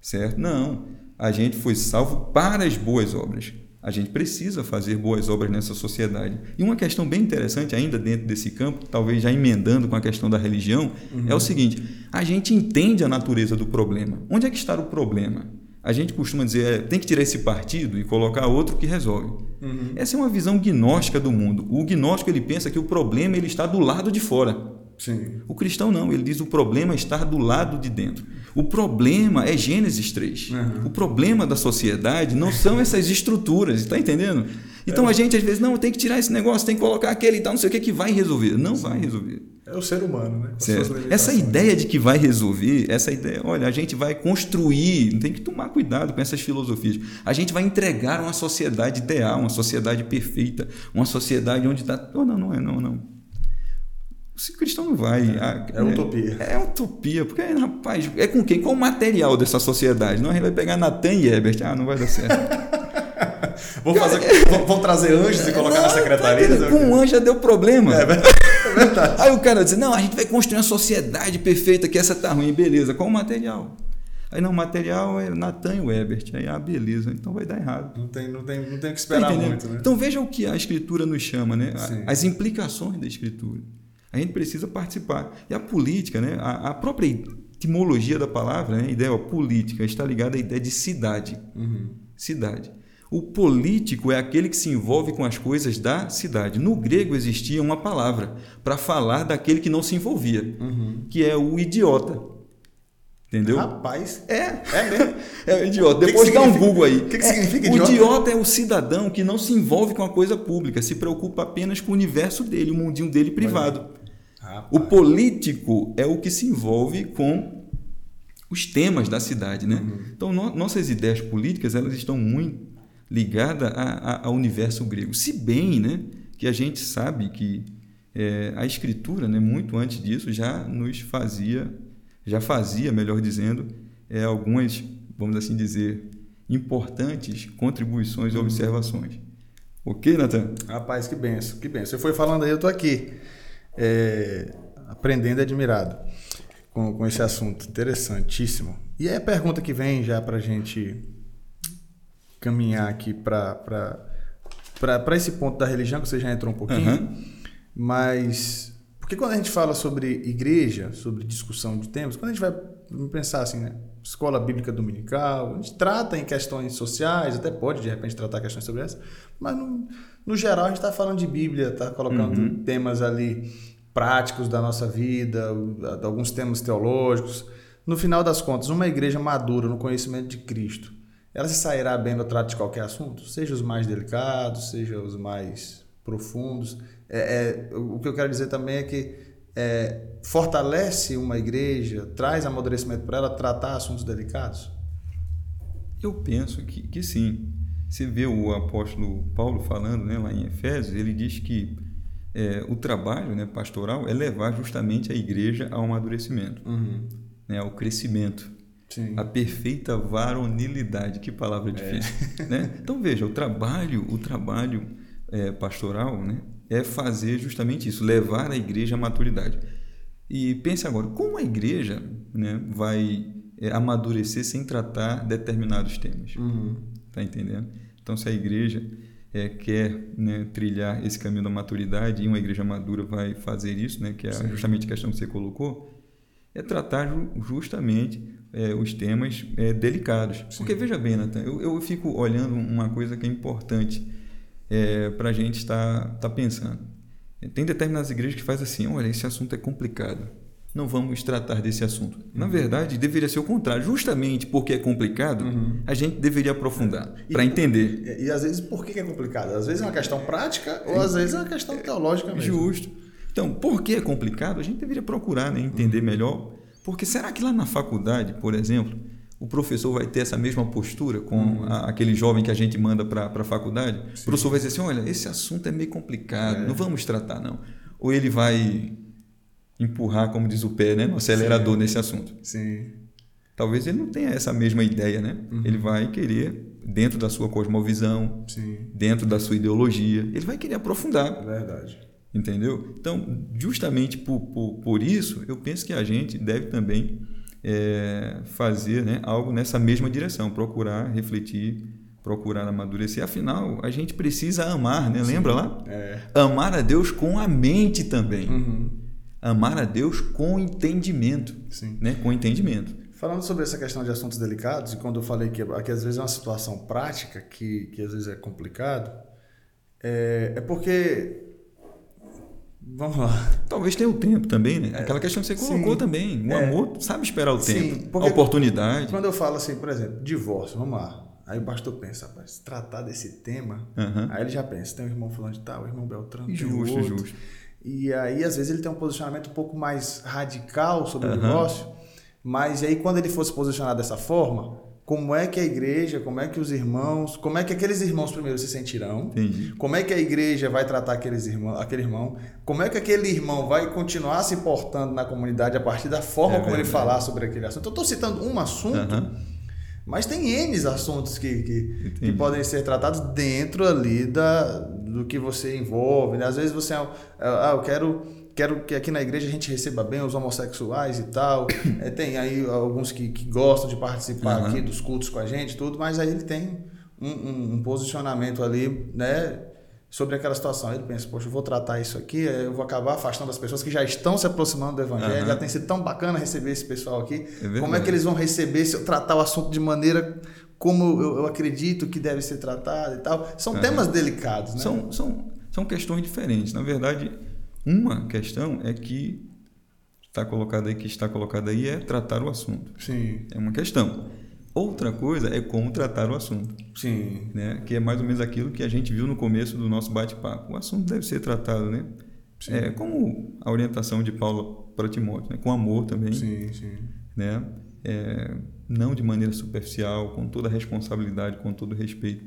Certo? Não. A gente foi salvo para as boas obras. A gente precisa fazer boas obras nessa sociedade. E uma questão bem interessante ainda dentro desse campo, talvez já emendando com a questão da religião, uhum. é o seguinte: a gente entende a natureza do problema. Onde é que está o problema? A gente costuma dizer, é, tem que tirar esse partido e colocar outro que resolve. Uhum. Essa é uma visão gnóstica do mundo. O gnóstico ele pensa que o problema ele está do lado de fora. Sim. O cristão não, ele diz o problema está do lado de dentro. O problema é Gênesis 3. Uhum. O problema da sociedade não são essas estruturas, está entendendo? Então é. a gente às vezes, não, tem que tirar esse negócio, tem que colocar aquele e tal, não sei o que, que vai resolver. Não Sim. vai resolver. É o ser humano, né? Essa ideia de que vai resolver, essa ideia, olha, a gente vai construir, tem que tomar cuidado com essas filosofias. A gente vai entregar uma sociedade ideal, uma sociedade perfeita, uma sociedade onde está. Oh, não, não é, não, não O cristão não vai. É, é utopia. É, é, utopia, porque, rapaz, é com quem? Qual o material dessa sociedade? Não, a gente vai pegar Natan e Herbert. Ah, não vai dar certo. Vou, fazer, vou, vou, trazer anjos e colocar não, na secretaria? Tá com um anjo já deu problema. É, é verdade. Aí o cara diz: não, a gente vai construir uma sociedade perfeita que essa tá ruim, beleza. Qual o material? Aí não, o material é Natan e o Ebert. Aí, ah, beleza, então vai dar errado. Não tem, não tem, não tem que esperar tá muito, né? Então veja o que a escritura nos chama, né? Sim. As implicações da escritura. A gente precisa participar. E a política, né? A, a própria etimologia da palavra, né? a ideia ó, política, está ligada à ideia de cidade. Uhum. Cidade. O político é aquele que se envolve com as coisas da cidade. No grego existia uma palavra para falar daquele que não se envolvia, uhum. que é o idiota. Entendeu? Rapaz. É. É mesmo? é o idiota. Depois que dá um Google aí. O que, que é, significa idiota? O idiota é o cidadão que não se envolve com a coisa pública, se preocupa apenas com o universo dele, o mundinho dele privado. O político é o que se envolve com os temas da cidade, né? Uhum. Então, no, nossas ideias políticas, elas estão muito ligada a, a, ao universo grego. Se bem né, que a gente sabe que é, a escritura, né, muito antes disso, já nos fazia, já fazia, melhor dizendo, é, algumas, vamos assim dizer, importantes contribuições e uhum. observações. Ok, Natan? Rapaz, que benção, que benção. Você foi falando aí, eu estou aqui, é, aprendendo e admirado com, com esse assunto interessantíssimo. E aí a pergunta que vem já para a gente caminhar aqui para esse ponto da religião, que você já entrou um pouquinho, uhum. mas porque quando a gente fala sobre igreja, sobre discussão de temas, quando a gente vai pensar assim, né? Escola bíblica dominical, a gente trata em questões sociais, até pode de repente tratar questões sobre essa, mas no, no geral a gente está falando de Bíblia, está colocando uhum. temas ali práticos da nossa vida, alguns temas teológicos. No final das contas, uma igreja madura no conhecimento de Cristo, ela se sairá bem no trato de qualquer assunto, seja os mais delicados, seja os mais profundos. É, é, o que eu quero dizer também é que é, fortalece uma igreja, traz amadurecimento para ela tratar assuntos delicados? Eu penso que, que sim. Você vê o apóstolo Paulo falando né, lá em Efésios, ele diz que é, o trabalho né, pastoral é levar justamente a igreja ao amadurecimento, uhum. né, ao crescimento. Sim. A perfeita varonilidade, que palavra é. difícil. É. Né? Então veja, o trabalho, o trabalho é, pastoral né, é fazer justamente isso, levar a igreja à maturidade. E pense agora, como a igreja né, vai é, amadurecer sem tratar determinados temas? Uhum. Tá entendendo? Então se a igreja é, quer né, trilhar esse caminho da maturidade e uma igreja madura vai fazer isso, né, que é Sim. justamente a questão que você colocou, é tratar justamente é, os temas é, delicados. Sim. Porque veja bem, Nathan, eu, eu fico olhando uma coisa que é importante é, para a gente estar tá, tá pensando. Tem determinadas igrejas que fazem assim: olha, esse assunto é complicado. Não vamos tratar desse assunto. Uhum. Na verdade, deveria ser o contrário. Justamente porque é complicado, uhum. a gente deveria aprofundar para entender. E, e, às vezes, por que é complicado? Às vezes é uma questão prática ou às vezes é uma questão teológica mesmo. Justo. Então, por que é complicado? A gente deveria procurar né, entender uhum. melhor porque será que lá na faculdade, por exemplo, o professor vai ter essa mesma postura com uhum. a, aquele jovem que a gente manda para a faculdade? Sim. O professor vai dizer assim: olha, esse assunto é meio complicado, é. não vamos tratar, não. Ou ele vai empurrar, como diz o pé, né, no acelerador Sim. nesse assunto. Sim. Talvez ele não tenha essa mesma ideia, né? Uhum. Ele vai querer, dentro da sua cosmovisão, Sim. dentro da sua ideologia, ele vai querer aprofundar. É verdade. Entendeu? Então, justamente por, por, por isso, eu penso que a gente deve também é, fazer né, algo nessa mesma direção, procurar refletir, procurar amadurecer. Afinal, a gente precisa amar, né? Lembra lá? É. Amar a Deus com a mente também. Uhum. Amar a Deus com entendimento. Sim. Né? Com entendimento. Falando sobre essa questão de assuntos delicados, e quando eu falei que aqui às vezes é uma situação prática, que, que às vezes é complicado, é, é porque Vamos lá. Talvez tenha o tempo também, né? Aquela questão que você colocou sim, também. O é, amor sabe esperar o sim, tempo, a oportunidade. Quando eu falo assim, por exemplo, divórcio, vamos lá. Aí o pastor pensa, rapaz, tratar desse tema, uhum. aí ele já pensa, tem um irmão falando de tal, o irmão Beltrano, justo, justo. E aí, às vezes, ele tem um posicionamento um pouco mais radical sobre uhum. o divórcio, mas aí quando ele for se posicionar dessa forma, como é que a igreja, como é que os irmãos, como é que aqueles irmãos primeiro se sentirão, Entendi. como é que a igreja vai tratar aqueles irmãos, aquele irmão, como é que aquele irmão vai continuar se portando na comunidade a partir da forma É como ele falar sobre aquele assunto. Eu estou citando um assunto, Aham. mas tem N assuntos que, que, que podem ser tratados dentro ali da, do que você envolve. né? Às vezes você é, um- ah, eu quero quero que aqui na igreja a gente receba bem os homossexuais e tal. É, tem aí alguns que, que gostam de participar Aham. aqui dos cultos com a gente, tudo, mas aí ele tem um, um- um posicionamento ali, né? Sobre aquela situação. Ele pensa, poxa, eu vou tratar isso aqui, eh, eu vou acabar afastando as pessoas que já estão se aproximando do evangelho, Aham. já tem sido tão bacana receber esse pessoal aqui. verdade. Como é que eles vão receber se eu tratar o assunto de maneira como eu, eu acredito que deve ser tratado e tal? São Aham. temas delicados, né? São, são, são questões diferentes. Na verdade, uma questão é que está colocada aí, que está colocada aí é tratar o assunto. Sim, É uma questão. Outra coisa é como tratar o assunto, sim. né? Que é mais ou menos aquilo que a gente viu no começo do nosso bate-papo. O assunto deve ser tratado, né? Sim. É como a orientação de Paulo para Timóteo, né? Com amor também, Sim, sim. né? É, não de maneira superficial, com toda a responsabilidade, com todo o respeito.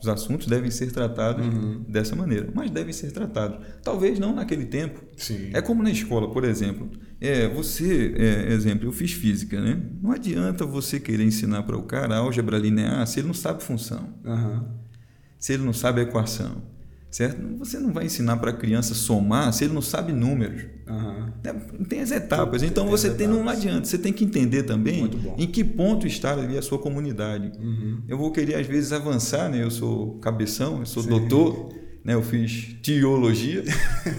Os assuntos devem ser tratados Uhum. dessa maneira, mas devem ser tratados. Talvez não naquele tempo. Sim. É como na escola, por exemplo. É, você, é, exemplo, eu fiz física, né? Não adianta você querer ensinar para o cara álgebra linear se ele não sabe função, Aham. se ele não sabe equação, certo? Você não vai ensinar para a criança somar se ele não sabe números. É, Tem as etapas. Tem Então as você tem, não adianta. Você tem que entender também em que ponto está ali a sua comunidade. Uhum. Eu vou querer às vezes avançar, né? Eu sou cabeção, eu sou Sim. doutor, né? Eu fiz teologia.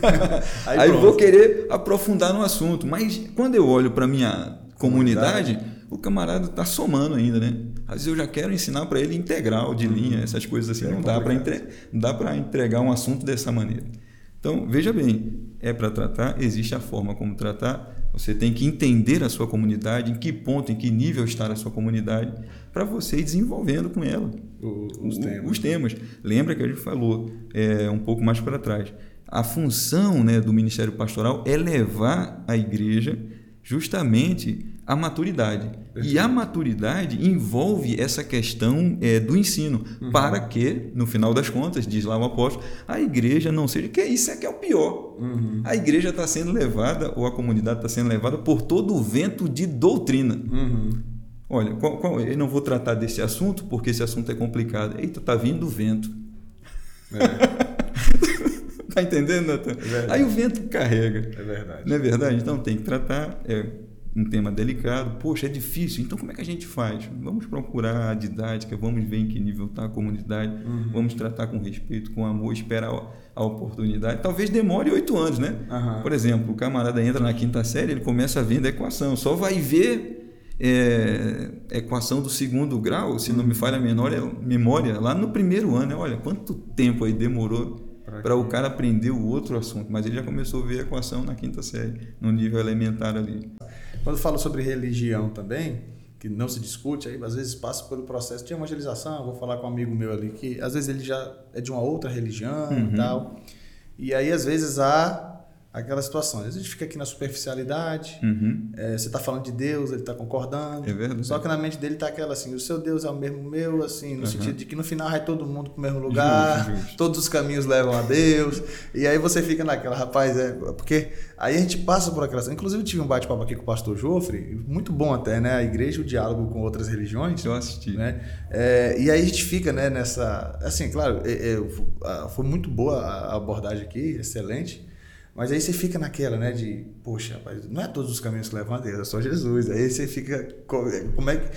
Aí Aí, vou querer aprofundar no assunto. Mas quando eu olho para minha comunidade, Comunidade. o camarada está somando ainda, né? Às vezes eu já quero ensinar para ele integral de linha, essas coisas assim. É não dá entre... não dá para entregar um assunto dessa maneira. Então, veja bem, é para tratar, existe a forma como tratar. Você tem que entender a sua comunidade, em que ponto, em que nível está a sua comunidade, para você ir desenvolvendo com ela O- os o- temas. os temas. Lembra que a gente falou é, um pouco mais para trás. A função né, do ministério pastoral é levar a igreja justamente à maturidade. E a maturidade envolve essa questão é, do ensino, Uhum. para que, no final das contas, diz lá o apóstolo, a igreja não seja. Que isso é que é o pior. Uhum. A igreja está sendo levada, ou a comunidade está sendo levada por todo o vento de doutrina. Uhum. Olha, qual- qual- eu não vou tratar desse assunto porque esse assunto é complicado. Eita, tá vindo o vento. tá entendendo, Natan? verdade. Aí o vento carrega. É verdade. Não é verdade? Então tem que tratar. É um tema delicado. Poxa, é difícil. Então como é que a gente faz? Vamos procurar a didática, vamos ver em que nível está a comunidade, Uhum. vamos tratar com respeito, com amor, esperar a- oportunidade. Talvez demore oito anos, né? Aham. Por exemplo, o camarada entra na quinta série, ele começa vendo a equação, só vai ver é, equação do segundo grau, se não me falha a memória, memória, lá no primeiro ano. né? Olha, quanto tempo aí demorou para o cara aprender o outro assunto, mas ele já começou a ver a equação na quinta série, no nível elementar ali. Quando falo sobre religião também, que não se discute, aí às vezes passa pelo processo de evangelização. Vou falar com um amigo meu ali que às vezes ele já é de uma outra religião Uhum. e tal. E aí às vezes há aquela situação. Às vezes a gente fica aqui na superficialidade. Uhum. é, você está falando de Deus, ele está concordando. É verdade. Só que na mente dele tá aquela assim, o seu Deus é o mesmo meu, assim, no Uhum. sentido de que no final vai todo mundo pro mesmo lugar, Justo, justo. todos os caminhos levam a Deus. e aí você fica naquela, rapaz, é, porque aí a gente passa por aquela. Inclusive eu tive um bate-papo aqui com o pastor Jofre, muito bom até, né? A igreja, o diálogo com outras religiões. Eu assisti. Né? É, e aí a gente fica né, nessa. Assim, claro, é, é, foi muito boa a abordagem aqui, excelente. Mas aí você fica naquela, né, de, poxa, rapaz, não é todos os caminhos que levam a Deus, é só Jesus. Aí você fica, co- como é que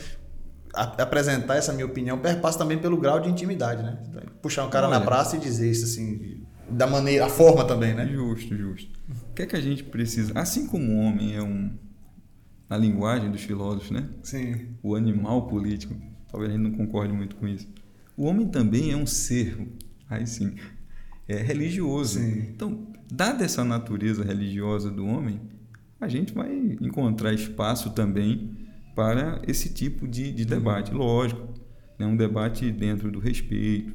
a- apresentar essa minha opinião perpassa também pelo grau de intimidade, né? Puxar um cara na Olha. praça e dizer isso assim, da maneira, a forma também, né? Justo, justo. O que é que a gente precisa? Assim como o homem é um, na linguagem dos filósofos, né? Sim. o animal político, talvez a gente não concorde muito com isso. O homem também é um ser, aí sim, é religioso. Sim. Então, dada essa natureza religiosa do homem, a gente vai encontrar espaço também para esse tipo de, de debate. Lógico, né? um debate dentro do respeito.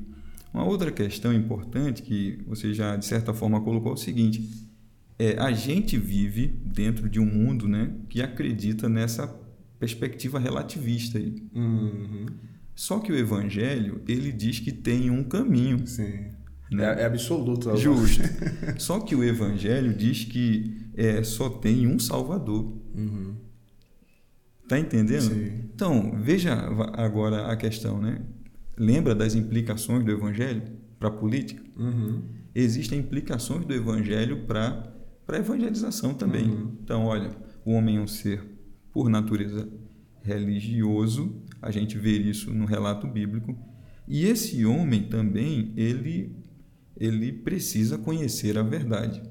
Uma outra questão importante que você já, de certa forma, colocou é o seguinte: é, a gente vive dentro de um mundo né, que acredita nessa perspectiva relativista aí. Uhum. Só que o evangelho, ele diz que tem um caminho. Sim. Né? É, é absoluto. Justo. Só que o evangelho diz que é, só tem um salvador. Uhum. Tá entendendo? Sim. Então, veja agora a questão, né? Lembra das implicações do evangelho para a política? Uhum. Existem implicações do evangelho para a evangelização também. Uhum. Então, olha, o homem é um ser, por natureza, religioso, a gente vê isso no relato bíblico, e esse homem também, ele, ele precisa conhecer a verdade.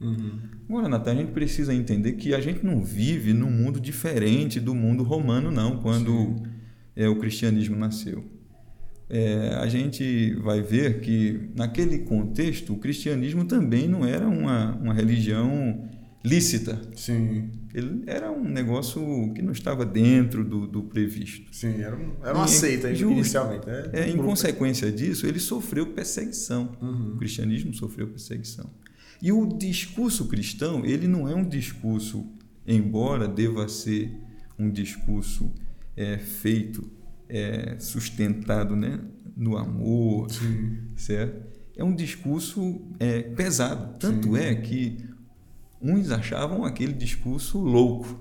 Uhum. Agora, Natan, a gente precisa entender que a gente não vive num mundo diferente do mundo romano, não, quando é, o cristianismo nasceu. É, a gente vai ver que, naquele contexto, o cristianismo também não era uma, uma religião lícita. Sim. Ele era um negócio que não estava dentro do, do previsto. Sim, era, um, era uma E- seita justo. inicialmente. né? É, em consequência disso, ele sofreu perseguição. Uhum. O cristianismo sofreu perseguição. E o discurso cristão, ele não é um discurso, embora deva ser um discurso é, feito, é, sustentado né, no amor, Sim. certo? É um discurso é, pesado. Tanto Sim. é que uns achavam aquele discurso louco,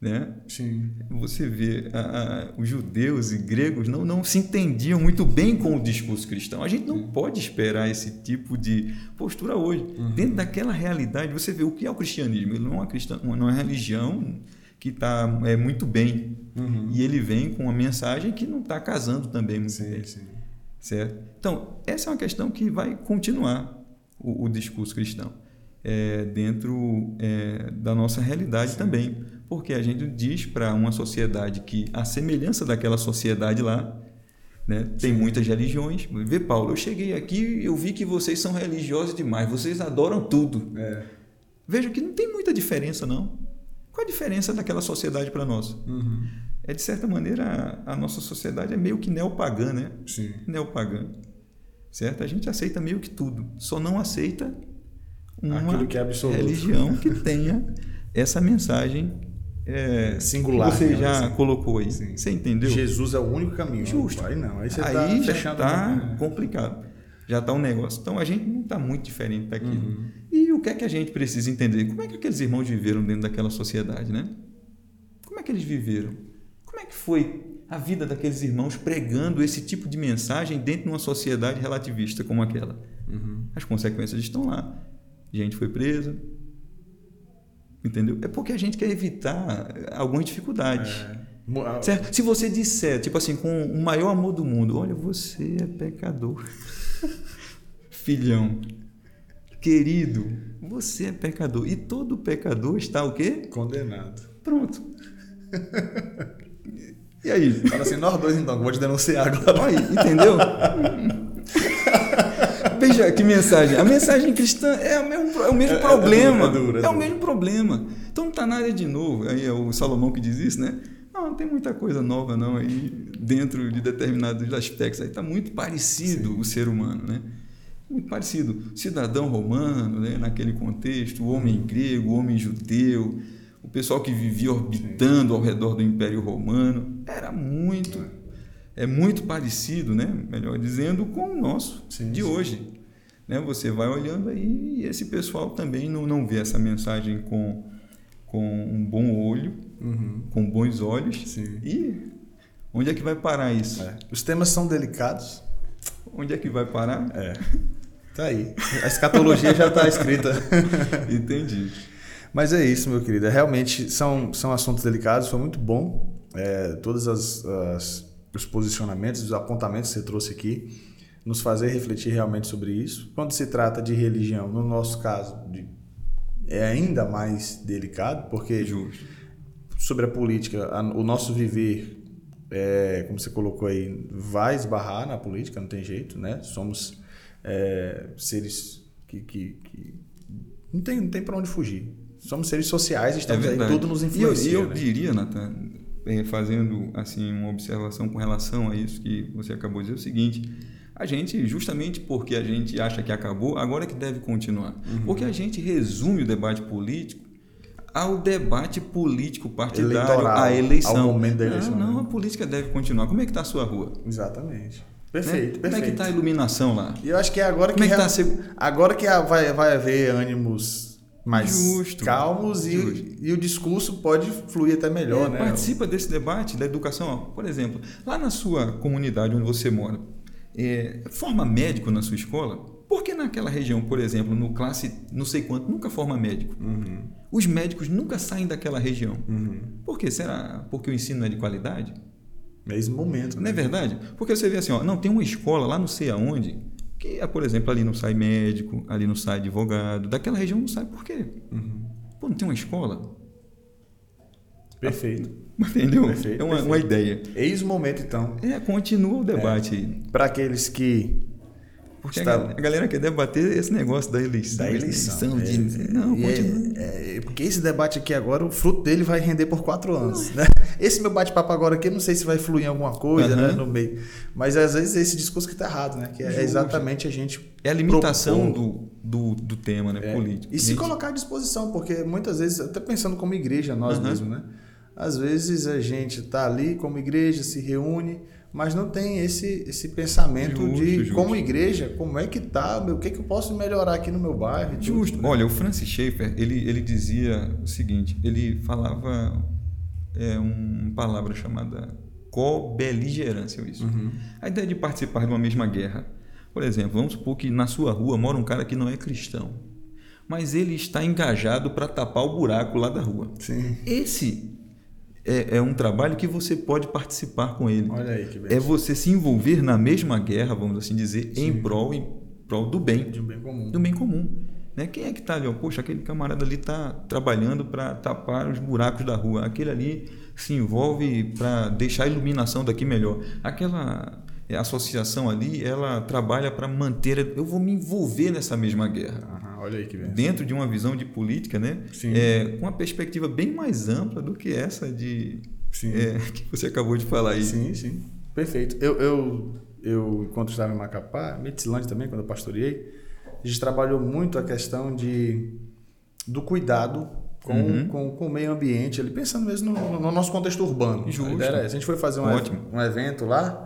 né? Sim. Você vê, a- a- os judeus e gregos não, não se entendiam muito bem com o discurso cristão. A gente não pode esperar esse tipo de postura hoje. Dentro daquela realidade, você vê o que é o cristianismo. Ele não é uma, cristã, não é uma religião que está é, muito bem. Uhum. E ele vem com uma mensagem que não está casando também muito bem. Sim, sim. Certo? Então, essa é uma questão que vai continuar o, o discurso cristão é, dentro é, da nossa realidade também. Porque a gente diz para uma sociedade que a semelhança daquela sociedade lá, né, tem muitas religiões. Vê, Paulo, eu cheguei aqui e eu vi que vocês são religiosos demais, vocês adoram tudo. É. Veja que não tem muita diferença, não. Qual a diferença daquela sociedade para nós? Uhum. É, de certa maneira, a, a nossa sociedade é meio que neopagã, né? Sim. neopagã. Certo? A gente aceita meio que tudo, só não aceita uma que é religião que tenha essa mensagem é, Singular, que você já assim. colocou aí. Sim. Você entendeu? Jesus é o único caminho. Justo. Aí não, aí você aí tá já está complicado. Já está um negócio. Então a gente não está muito diferente daquilo. Uhum. E o que é que a gente precisa entender? Como é que aqueles irmãos viveram dentro daquela sociedade, né? Como é que eles viveram? Como é que foi a vida daqueles irmãos pregando esse tipo de mensagem dentro de uma sociedade relativista como aquela? Uhum. As consequências estão lá. Gente foi presa. Entendeu? É porque a gente quer evitar algumas dificuldades. É. Certo? Se você disser, tipo assim, com o maior amor do mundo, olha, você é pecador. Filhão, querido, você é pecador. E todo pecador está o quê? Condenado. Pronto. E aí? Fala assim, nós dois então, vou te denunciar agora. Olha, entendeu? Veja que mensagem. A mensagem cristã é o mesmo, é o mesmo É- é problema. dura, é dura, é É o dura. mesmo problema. Então não está nada de novo. Aí é o Salomão que diz isso, né? Não, não tem muita coisa nova não aí dentro de determinados aspectos. Aí está muito parecido o ser humano, né? Muito parecido. Cidadão romano, né? naquele contexto, o homem grego, o homem judeu, o pessoal que vivia orbitando ao redor do Império Romano. Era muito é muito parecido, né? melhor dizendo, com o nosso Sim, de sim. hoje. Né? Você vai olhando aí e esse pessoal também não, não vê essa mensagem com, com um bom olho, Uhum. com bons olhos. Sim. E onde é que vai parar isso? É. Os temas são delicados. Onde é que vai parar? É. Tá aí. A escatologia já está escrita. Entendi. Mas é isso, meu querido. Realmente são, são assuntos delicados. Foi muito bom. É, todos as, as- os posicionamentos, os apontamentos que você trouxe aqui, nos fazer refletir realmente sobre isso. Quando se trata de religião, no nosso caso, de- é ainda mais delicado, porque Justo. sobre a política, a- o nosso viver, é, como você colocou aí, vai esbarrar na política, não tem jeito, né? Somos é, seres que, que, que não tem, não tem para onde fugir. Somos seres sociais, estamos aí, tudo nos eu, influencia. e eu né? diria, Nathan, eh, fazendo assim uma observação com relação a isso que você acabou de dizer, é o seguinte: a gente, justamente porque a gente acha que acabou, agora é que deve continuar. Uhum. Porque a gente resume o debate político ao debate político partidário, Eleitoral, à eleição. ao momento da eleição, Não, não, né? a política deve continuar. Como é que está a sua rua? Exatamente. Né? Perfeito, Como é que perfeito. está a iluminação lá? E eu acho que é agora que, Como é que tá agora que vai, vai haver ânimos mais Justo, calmos e, justo. e o discurso pode fluir até melhor, É, né? Participa desse debate da educação. Por exemplo, lá na sua comunidade onde você mora, é, forma médico na sua escola? Por que naquela região, por exemplo, no classe não sei quanto, nunca forma médico? Uhum, Os médicos nunca saem daquela região. uhum. Por quê? Será porque o ensino não é de qualidade? Mesmo momento, Não né? é verdade? Porque você vê assim, ó, não, tem uma escola lá não sei aonde, que, é, por exemplo, ali não sai médico, ali não sai advogado, daquela região não sai. Por quê? Uhum. Pô, não tem uma escola? Perfeito. Entendeu? Perfeito, é uma, uma ideia. Eis o momento, então, É, continua o debate aí. para aqueles que Porque Está- a, gal- a galera quer debater esse negócio da eleição. da eleição. eleição é, de, não, e continua. é- é- porque esse debate aqui agora, o fruto dele vai render por quatro anos. Né? Esse meu bate-papo agora aqui, eu não sei se vai fluir em alguma coisa Aham. né, no meio. Mas às vezes é esse discurso que está errado, né? Que é Justo. exatamente a gente. É a limitação propor. do, do, do tema né, É. político. E se colocar à disposição, porque muitas vezes, até pensando como igreja, nós Aham. mesmos, né? Às vezes a gente está ali como igreja, se reúne, mas não tem esse, esse pensamento Justo, de, justo. como igreja, como é que tá, meu, o que, que eu posso melhorar aqui no meu bairro. Justo. né? Olha, o Francis Schaeffer, ele, ele dizia o seguinte, ele falava é, uma palavra chamada co-beligerância, isso. Uhum. A ideia de participar de uma mesma guerra. Por exemplo, vamos supor que na sua rua mora um cara que não é cristão, mas ele está engajado para tapar o buraco lá da rua. Sim. Esse é, é um trabalho que você pode participar com ele. Olha aí que bem. É você se envolver na mesma guerra, vamos assim dizer, em prol, em prol do bem, de um bem comum. do bem comum. Né? Quem é que está ali? Ó? Poxa, aquele camarada ali está trabalhando para tapar os buracos da rua. Aquele ali se envolve para deixar a iluminação daqui melhor. Aquela é, associação ali, ela trabalha para manter. Eu vou me envolver nessa mesma guerra Aham, olha aí que dentro de uma visão de política, né? Sim. É, com uma perspectiva bem mais ampla do que essa de é, que você acabou de falar aí. Sim, sim. Perfeito. Eu, eu, eu enquanto estava em Macapá, Metzilândia também, quando eu pastoreei, a gente trabalhou muito a questão de, do cuidado com, Uhum. com, com o meio ambiente, ali, pensando mesmo no, no nosso contexto urbano. Justo. A. A gente foi fazer um, Ótimo. um evento lá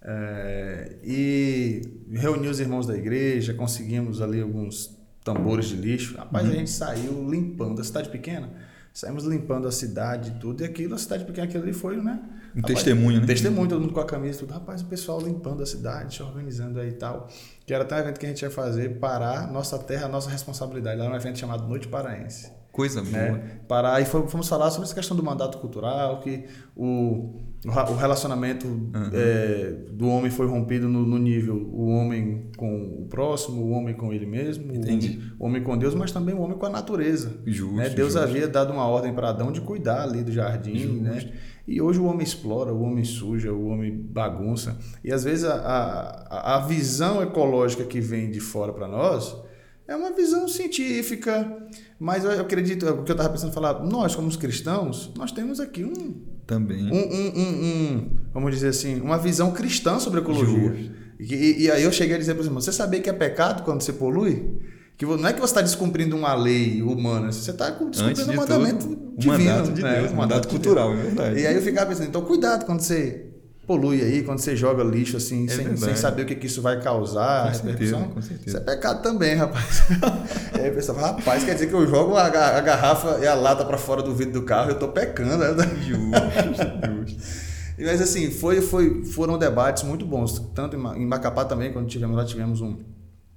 é, e reuniu os irmãos da igreja, conseguimos ali alguns tambores de lixo. Rapaz, Uhum. a gente saiu limpando a cidade pequena. Saímos limpando a cidade e tudo, e aquilo, a cidade pequena, aquilo ali foi, né? Um testemunho, né? Um testemunho, todo mundo com a camisa, tudo. Rapaz, o pessoal limpando a cidade, se organizando aí e tal. Que era até um evento que a gente ia fazer, parar nossa terra, nossa responsabilidade. Lá era um evento chamado Noite Paraense. Coisa boa. Né? Parar e fomos falar sobre essa questão do mandato cultural, que o, o relacionamento é, do homem foi rompido no, no nível o homem com o próximo, o homem com ele mesmo, o Entendi. homem, o homem com Deus, mas também o homem com a natureza. Justo, né? Deus justo. havia dado uma ordem para Adão de cuidar ali do jardim, Justo. né? E hoje o homem explora, o homem suja, o homem bagunça. E às vezes a, a, a visão ecológica que vem de fora para nós é uma visão científica, mas eu acredito, o que eu estava pensando falar, nós como os cristãos, nós temos aqui um, Também. um, um, um- um- vamos dizer assim, uma visão cristã sobre a ecologia. E, e aí eu cheguei a dizer para você, você sabia que é pecado quando você polui? Que não é que você está descumprindo uma lei humana, você está descumprindo de um mandamento tudo, divino. mandato de né? Deus, Um o mandato cultural, é verdade. E aí eu ficava pensando, então cuidado quando você polui aí, quando você joga lixo assim, É sem, sem saber o que, que isso vai causar, Com repercussão. certeza, com certeza. Isso é pecado também, rapaz. aí eu pensava, rapaz, quer dizer que eu jogo a, a garrafa e a lata para fora do vidro do carro, eu tô pecando. né? Justo, justo. Mas assim, foi, foi, foram debates muito bons. Tanto em Macapá também, quando tivemos lá, tivemos um,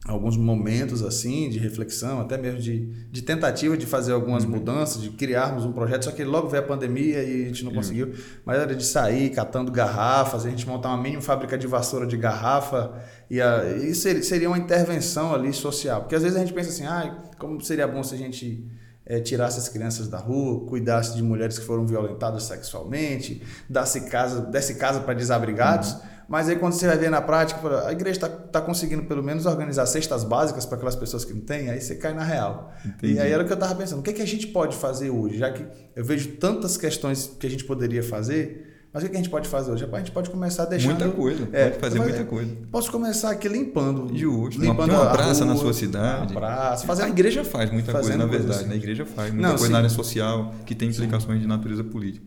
alguns momentos assim de reflexão, até mesmo de, de tentativa de fazer algumas Uhum. mudanças, de criarmos um projeto, só que logo veio a pandemia e a gente não conseguiu. Mas era de sair catando garrafas, a gente montar uma mini fábrica de vassoura de garrafa, e, a, e seria, uma intervenção ali social. Porque às vezes a gente pensa assim, ah, como seria bom se a gente eh, tirasse as crianças da rua, cuidasse de mulheres que foram violentadas sexualmente, desse casa, desse casa para desabrigados. Mas aí quando você vai ver na prática, a igreja está tá conseguindo pelo menos organizar cestas básicas para aquelas pessoas que não têm, aí você cai na real. Entendi. E aí era o que eu estava pensando, o que, é que a gente pode fazer hoje? Já que eu vejo tantas questões que a gente poderia fazer, Mas o que a gente pode fazer hoje? A gente pode começar deixando... Muita coisa, é, pode fazer muita coisa. Posso começar aqui limpando. Justo. Limpando uma, uma praça rua, na sua cidade. Uma praça. Fazendo, a igreja faz muita coisa, na verdade. Assim. Né? A igreja faz muita Não, coisa sim. na área social, que tem implicações sim. de natureza política.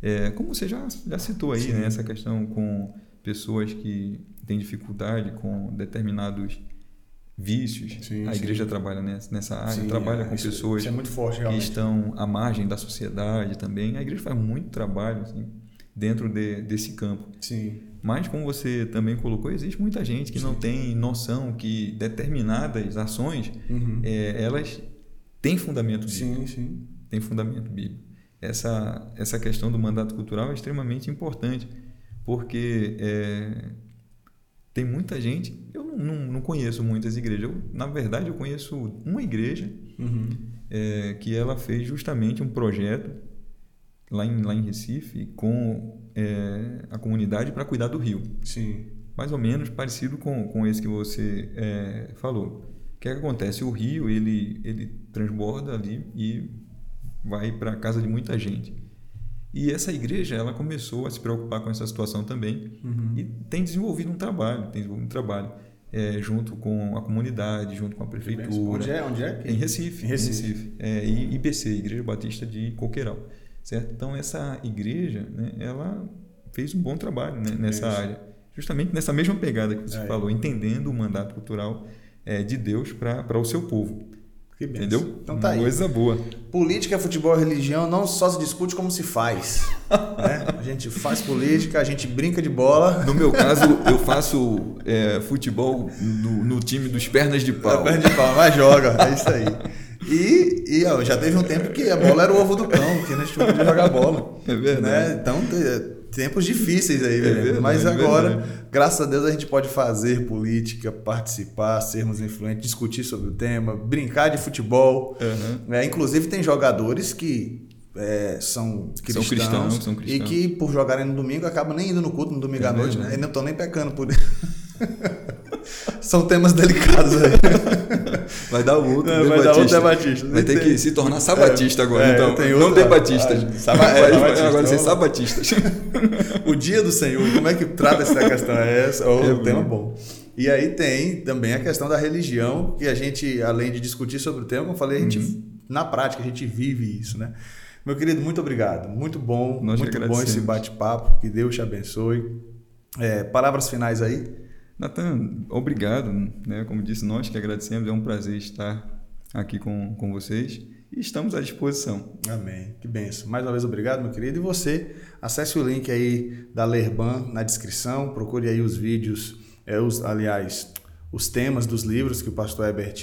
É, como você já, já citou aí, né, essa questão com pessoas que têm dificuldade com determinados vícios. Sim, a igreja sim. trabalha nessa área, sim, trabalha é, com isso, pessoas isso é forte, que estão à margem da sociedade também. A igreja faz muito trabalho assim, dentro de, desse campo. Sim. Mas, como você também colocou, existe muita gente que não tem noção que determinadas ações, uhum. é, elas têm fundamento bíblico. Sim, sim. Tem fundamento bíblico. Essa, essa questão do mandato cultural é extremamente importante, porque é, tem muita gente, eu não, não, não, conheço muitas igrejas. Eu, na verdade, eu conheço uma igreja uhum. é, que ela fez justamente um projeto lá em, lá em Recife com é, a comunidade para cuidar do rio. Sim. Mais ou menos parecido com, com esse que você é, falou. O que, é que acontece? O rio ele, ele transborda ali e vai para a casa de muita gente. E essa igreja ela começou a se preocupar com essa situação também uhum. e tem desenvolvido um trabalho, tem desenvolvido um trabalho é, junto com a comunidade, junto com a prefeitura. Onde é? Onde é? Em Recife. Em Recife. Em Recife. É, IBC, Igreja Batista de Coqueiral. Certo? Então essa igreja, né, ela fez um bom trabalho né, nessa Isso. área, justamente nessa mesma pegada que você é, falou, entendendo o mandato cultural é, de Deus para o seu povo. Que Entendeu? Então tá Uma aí. Coisa boa. Política, futebol e religião não só se discute como se faz. né? A gente faz política, a gente brinca de bola. No meu caso, eu faço é, futebol no, no, time dos pernas de pau. Pernas de pau, mas joga, é isso aí. E, e ó, já teve um tempo que a bola era o ovo do cão, que a gente podia jogar bola. É verdade. Né? Então, tempos difíceis aí, é verdade, mas agora, graças a Deus, a gente pode fazer política, participar, sermos influentes, discutir sobre o tema, brincar de futebol. Uhum. É, inclusive, tem jogadores que é, são, cristãos, são cristãos, são cristãos e que, por jogarem no domingo, acabam nem indo no culto no domingo é à noite, né? E não estão nem pecando por São temas delicados aí. Vai dar outro, é, vai dar outro debatista. Vai ter que se tornar sabatista é, agora, é, então. Não debatistas. Ah, é, agora ser sabatistas. O dia do Senhor, como é que trata essa questão? É essa, é um tema bom. E aí tem também a questão da religião, que a gente, além de discutir sobre o tema, como eu falei, a gente, uhum. na prática, a gente vive isso, né? Meu querido, muito obrigado. Muito bom, Nós muito bom esse bate-papo. Que Deus te abençoe. É, palavras finais aí? Natan, obrigado. Né? Como disse, nós que agradecemos. É um prazer estar aqui com, com vocês e estamos à disposição. Amém. Que benção. Mais uma vez, obrigado, meu querido. E você, acesse o link aí da Lerban na descrição. Procure aí os vídeos, é, os, aliás, os temas dos livros que o pastor Herbert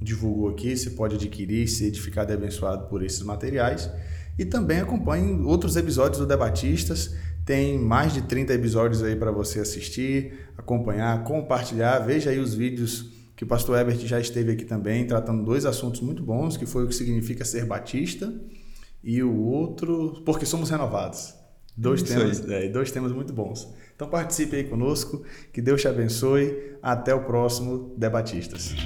divulgou aqui. Você pode adquirir, ser edificado e abençoado por esses materiais. E também acompanhe outros episódios do Debatistas. Tem mais de 30 episódios aí para você assistir, acompanhar, compartilhar. Veja aí os vídeos que o pastor Herbert já esteve aqui também, tratando dois assuntos muito bons, que foi o que significa ser batista e o outro, porque somos renovados. Dois temas, é, dois temas muito bons. Então participe aí conosco, que Deus te abençoe. Até o próximo Debatistas.